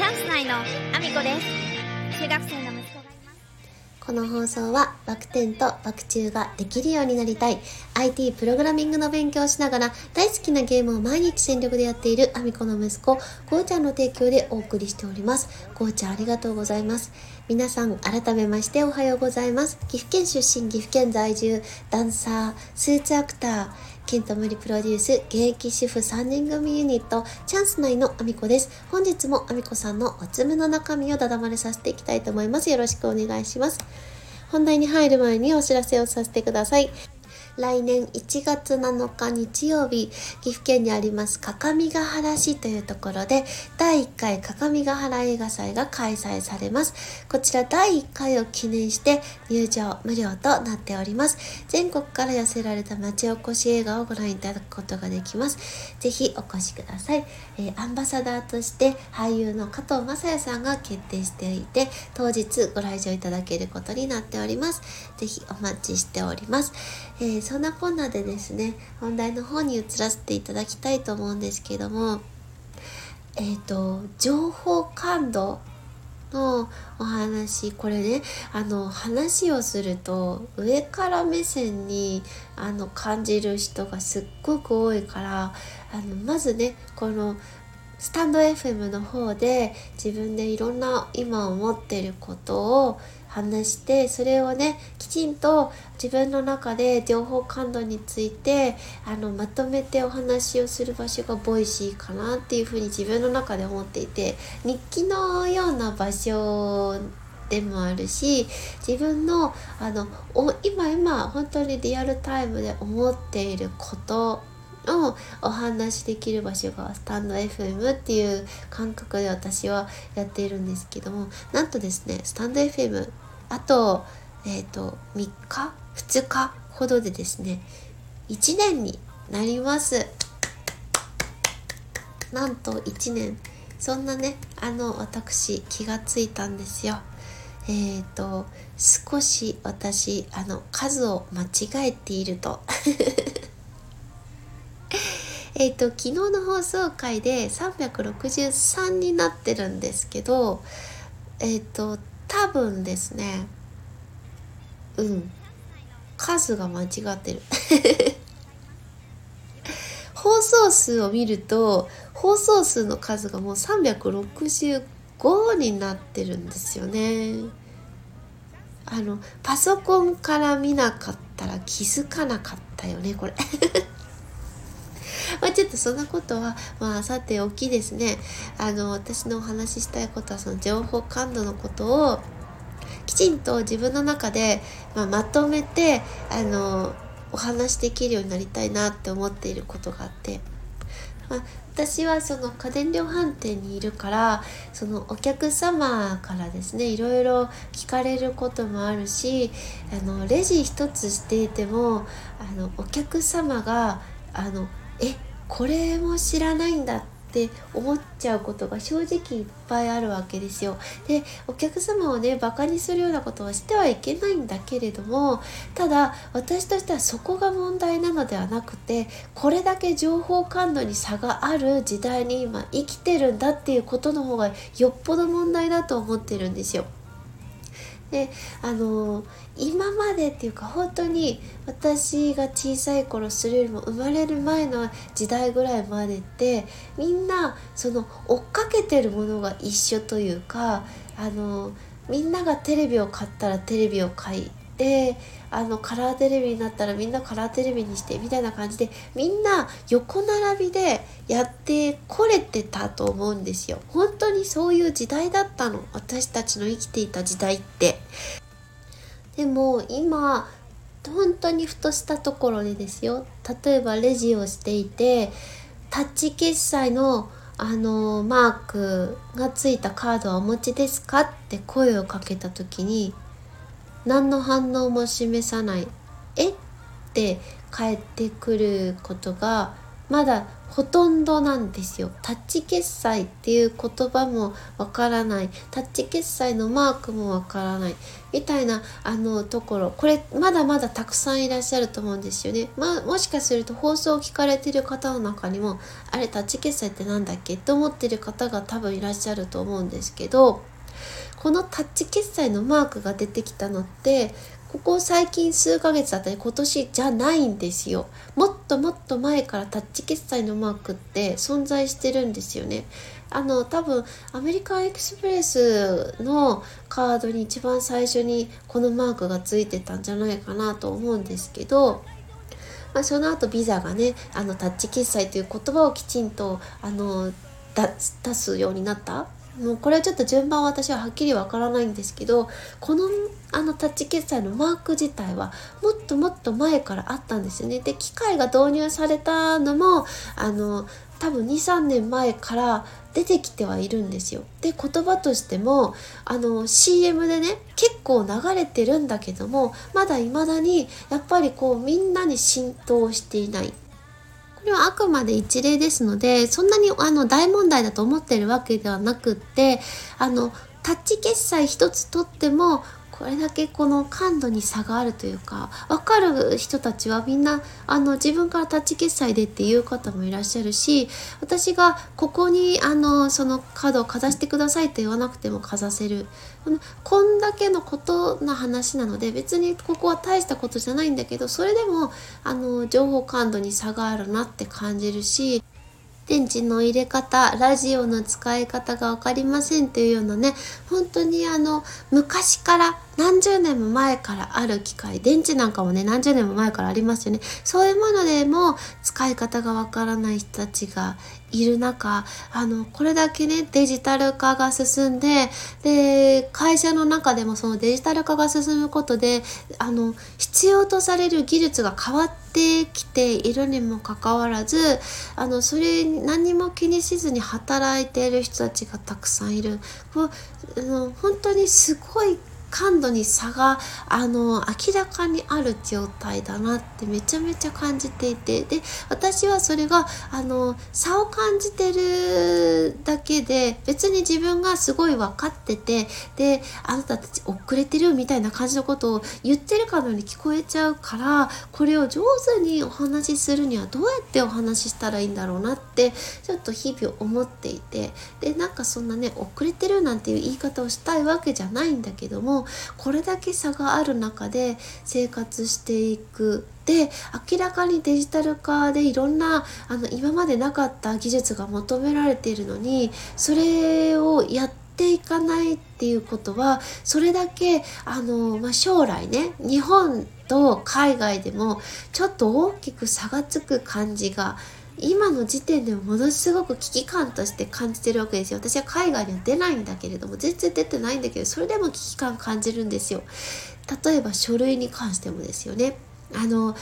チャンス内のアミコです。中学生の息子がいます。この放送はバク転とバク宙ができるようになりたい。IT プログラミングの勉強をしながら大好きなゲームを毎日全力でやっているアミコの息子ゴーちゃんの提供でお送りしております。ゴーちゃんありがとうございます。皆さん改めましておはようございます。岐阜県出身岐阜県在住ダンサースーツアクターケントムリプロデュース現役主婦3人組ユニットチャンス内のアミコです。本日もアミコさんのおつむの中身をだだまれさせていきたいと思います。よろしくお願いします。本題に入る前にお知らせをさせてください。来年1月7日日曜日、岐阜県にあります各務原市というところで、第1回各務原映画祭が開催されます。こちら第1回を記念して入場無料となっております。全国から寄せられた町おこし映画をご覧いただくことができます。ぜひお越しください。えー、アンバサダーとして俳優の加藤雅也さんが決定していて、当日ご来場いただけることになっております。ぜひお待ちしております。えーそんなこんなでですね本題の方に移らせていただきたいと思うんですけどもえっ、ー、と情報感度のお話これねあの話をすると上から目線にあの感じる人がすっごく多いからあのまずねこのスタンド FM の方で自分でいろんな今思ってることを話してそれをねきちんと自分の中で情報感度についてあのまとめてお話をする場所が Voicy かなっていうふうに自分の中で思っていて日記のような場所でもあるし自分のあの今今本当にリアルタイムで思っていることをお話しできる場所がスタンド FM っていう感覚で私はやっているんですけどもなんとですねスタンド FM あと,、えーと、3日？2日ほどでですね1年になります。なんと1年。そんなねあの私気がついたんですよ。えっ、ー、と少し私あの数を間違えていると。えっ、ー、と昨日の放送回で363になってるんですけどえっ、ー、と多分ですねうん数が間違ってる。放送数を見ると放送数の数がもう365になってるんですよね。あのパソコンから見なかったら気づかなかったよねこれ。まあちょっとそんなことは、まあさておきですね、あの、私のお話ししたいことはその情報感度のことを、きちんと自分の中で、まあ、まとめて、あの、お話できるようになりたいなって思っていることがあって、まあ、私はその家電量販店にいるからそのお客様からですねいろいろ聞かれることもあるしあのレジ一つしていてもあのお客様があのえこれも知らないんだって思っちゃうことが正直いっぱいあるわけですよ。でお客様をねバカにするようなことはしてはいけないんだけれどもただ私としてはそこが問題なのではなくてこれだけ情報感度に差がある時代に今生きてるんだっていうことの方がよっぽど問題だと思ってるんですよ。であの今までっていうか本当に私が小さい頃それよりも生まれる前の時代ぐらいまでってみんなその追っかけてるものが一緒というかあのみんながテレビを買ったらテレビを買いであのカラーテレビになったらみんなカラーテレビにしてみたいな感じでみんな横並びでやってこれてたと思うんですよ。本当にそういう時代だったの。私たちの生きていた時代って。でも今本当にふとしたところでですよ。例えばレジをしていてタッチ決済のあのマークがついたカードはお持ちですかって声をかけた時に何の反応も示さないえ？って返ってくることがまだほとんどなんですよ。タッチ決済っていう言葉もわからない。タッチ決済のマークもわからない。みたいなあのところ。これまだまだたくさんいらっしゃると思うんですよね。まあもしかすると放送を聞かれてる方の中にも、あれタッチ決済って何だっけ？って思ってる方が多分いらっしゃると思うんですけど、このタッチ決済のマークが出てきたのってここ最近数ヶ月だったり今年じゃないんですよ。もっともっと前からタッチ決済のマークって存在してるんですよね。あの多分アメリカンエクスプレスのカードに一番最初にこのマークがついてたんじゃないかなと思うんですけどまあ、その後ビザがねあのタッチ決済という言葉をきちんとあの出すようになったもうこれはちょっと順番は私ははっきりわからないんですけどこのあのタッチ決済のマーク自体はもっともっと前からあったんですよね。で機械が導入されたのもあの多分23年前から出てきてはいるんですよ。で言葉としてもあの CM でね結構流れてるんだけどもまだ未だにやっぱりこうみんなに浸透していないこれはあくまで一例ですのでそんなにあの大問題だと思ってるわけではなくってあのタッチ決済一つとってもこれだけこの感度に差があるというか分かる人たちはみんなあの自分からタッチ決済でっていう方もいらっしゃるし私がここにあのそのカードをかざしてくださいと言わなくてもかざせる。こんだけのことの話なので別にここは大したことじゃないんだけどそれでもあの情報感度に差があるなって感じるし電池の入れ方、ラジオの使い方が分かりませんっていうようなね、本当にあの、昔から何十年も前からある機械、電池なんかもね、何十年も前からありますよね。そういうものでも使い方が分からない人たちがいる中、あの、これだけね、デジタル化が進んで、で、会社の中でもそのデジタル化が進むことで、あの、必要とされる技術が変わってきているにもかかわらず、あの、それ何も気にしずに働いている人たちがたくさんいる。こうあの本当にすごい感度に差があの明らかにある状態だなってめちゃめちゃ感じていて。で私はそれがあの差を感じてるだけで別に自分がすごい分かっててであなたたち遅れてるみたいな感じのことを言ってるかのように聞こえちゃうからこれを上手にお話しするにはどうやってお話ししたらいいんだろうなってちょっと日々思っていて。でなんかそんなね遅れてるなんていう言い方をしたいわけじゃないんだけどもこれだけ差がある中で生活していく。で明らかにデジタル化でいろんなあの今までなかった技術が求められているのにそれをやっていかないっていうことはそれだけあの、まあ、将来ね日本と海外でもちょっと大きく差がつく感じが今の時点でもものすごく危機感として感じてるわけですよ。私は海外には出ないんだけれども全然出てないんだけどそれでも危機感感じるんですよ。例えば書類に関してもですよね。あの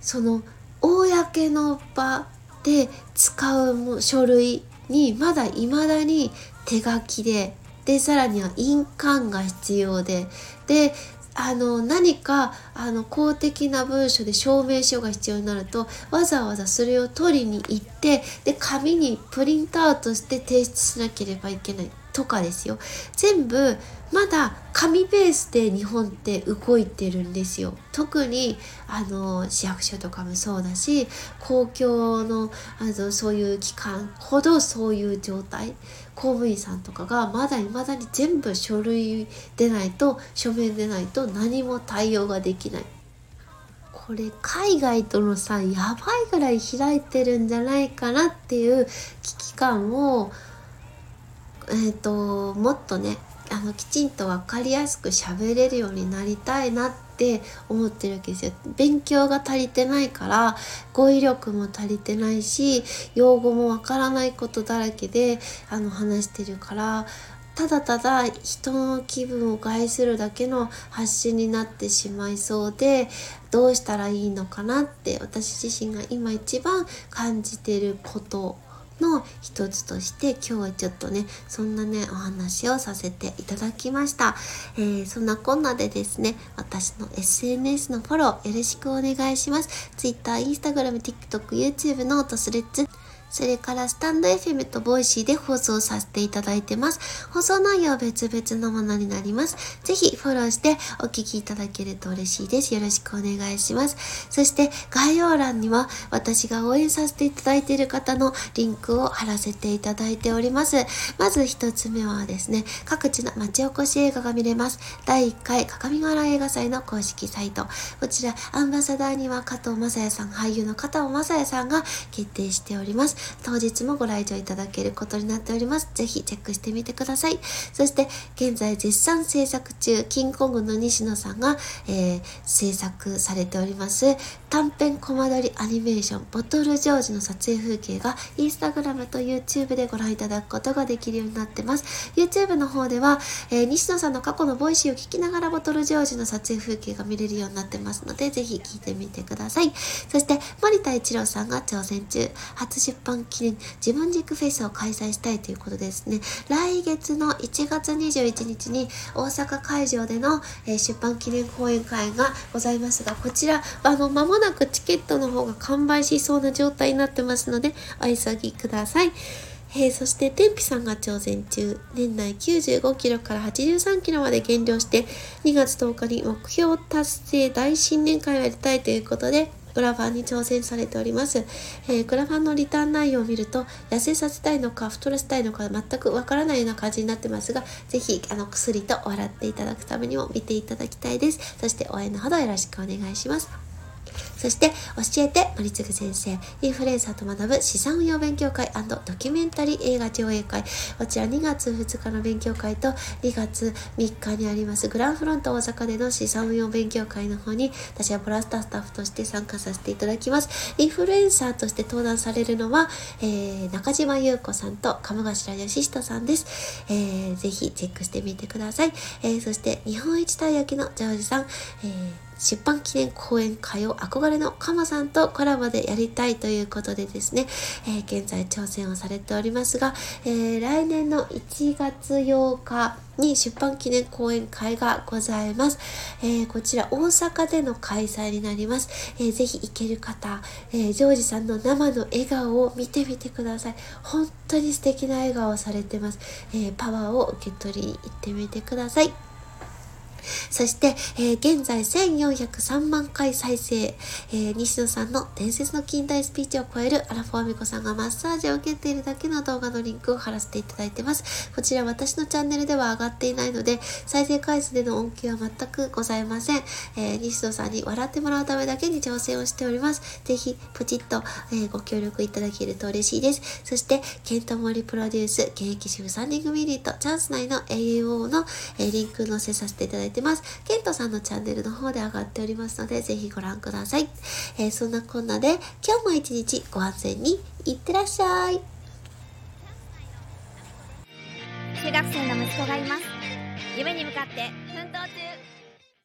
その公の場で使う書類にまだ未だに手書きででさらには印鑑が必要でであの何かあの公的な文書で証明書が必要になるとわざわざそれを取りに行ってで紙にプリントアウトして提出しなければいけない。とかですよ。全部まだ紙ベースで日本って動いてるんですよ。特にあの市役所とかもそうだし公共のあのそういう機関ほどそういう状態公務員さんとかがまだ未だに全部書類でないと書面でないと何も対応ができない。これ海外との差やばいぐらい開いてるんじゃないかなっていう危機感をえ、ー、ともっとねあのきちんと分かりやすく喋れるようになりたいなって思ってるわけですよ。勉強が足りてないから語彙力も足りてないし用語もわからないことだらけであの話してるからただただ人の気分を害するだけの発信になってしまいそうでどうしたらいいのかなって私自身が今一番感じてることの一つとして今日はちょっとねそんなねお話をさせていただきました、えー、そんなこんなでですね私の SNS のフォローよろしくお願いします。Twitter、Instagram、TikTok、YouTube note Threads それからスタンド FM と Voicy で放送させていただいてます。放送内容は別々のものになります。ぜひフォローしてお聞きいただけると嬉しいです。よろしくお願いします。そして概要欄には私が応援させていただいている方のリンクを貼らせていただいております。まず一つ目はですね、各地の町おこし映画が見れます。第1回鏡ヶ原映画祭の公式サイト。こちらアンバサダーには加藤雅也さん、俳優の加藤雅也さんが決定しております。当日もご来場いただけることになっております。ぜひチェックしてみてください。そして、現在絶賛制作中、キングコングの西野さんが、えー、制作されております、短編コマ撮りアニメーション、ボトルジョージの撮影風景が、インスタグラムと YouTube でご覧いただくことができるようになってます。YouTube の方では、えー、西野さんの過去の Voicy を聞きながらボトルジョージの撮影風景が見れるようになってますので、ぜひ聞いてみてください。そして、森田一郎さんが挑戦中、初出版記念自分軸フェスを開催したいということですね。来月の1月21日に大阪会場での、えー、出版記念講演会がございますが、こちら、あの、間もなくチケットの方が完売しそうな状態になってますので、お急ぎください。えー、そして天日さんが挑戦中年内95キロから83キロまで減量して2月10日に目標達成大新年会をやりたいということでクラファンに挑戦されております。えー、クラファンのリターン内容を見ると、痩せさせたいのか、太らせたいのか、全くわからないような感じになってますが、ぜひ、あの、薬と笑っていただくためにも見ていただきたいです。そして、応援のほどよろしくお願いします。そして、教えて森次先生、インフルエンサーと学ぶ資産運用勉強会ドキュメンタリー映画上映会。こちら2月2日の勉強会と2月3日にありますグランフロント大阪での資産運用勉強会の方に私はプラスタスタッフとして参加させていただきます。インフルエンサーとして登壇されるのは、えー、中島優子さんと鴨頭義人さんです。えー、ぜひチェックしてみてください。えー、そして日本一たい焼きのジョージさん、えー出版記念講演会を憧れのカマさんとコラボでやりたいということでですね、えー、現在挑戦をされておりますが、えー、来年の1月8日に出版記念講演会がございます。えー、こちら大阪での開催になります。えー、ぜひ行ける方、えー、ジョージさんの生の笑顔を見てみてください。本当に素敵な笑顔をされてます。えパワーを受け取りに行ってみてください。そして、えー、現在1403万回再生、えー、西野さんの伝説の近代スピーチを超えるアラフォーミコさんがマッサージを受けているだけの動画のリンクを貼らせていただいてます。こちら私のチャンネルでは上がっていないので、再生回数での恩恵は全くございません。えー、西野さんに笑ってもらうためだけに挑戦をしております。ぜひ、ポチッと、え、ご協力いただけると嬉しいです。そして、ケントモリプロデュース、現役主婦3人組ユニット、チャンス内の AO の、え、リンク載せさせていただいてます。ケントさんのチャンネルの方で上がっておりますので、ぜひご覧ください。えー、そんなこんなで、今日も一日ご安全にいってらっしゃい。中学生の息子がいます。夢に向かって奮闘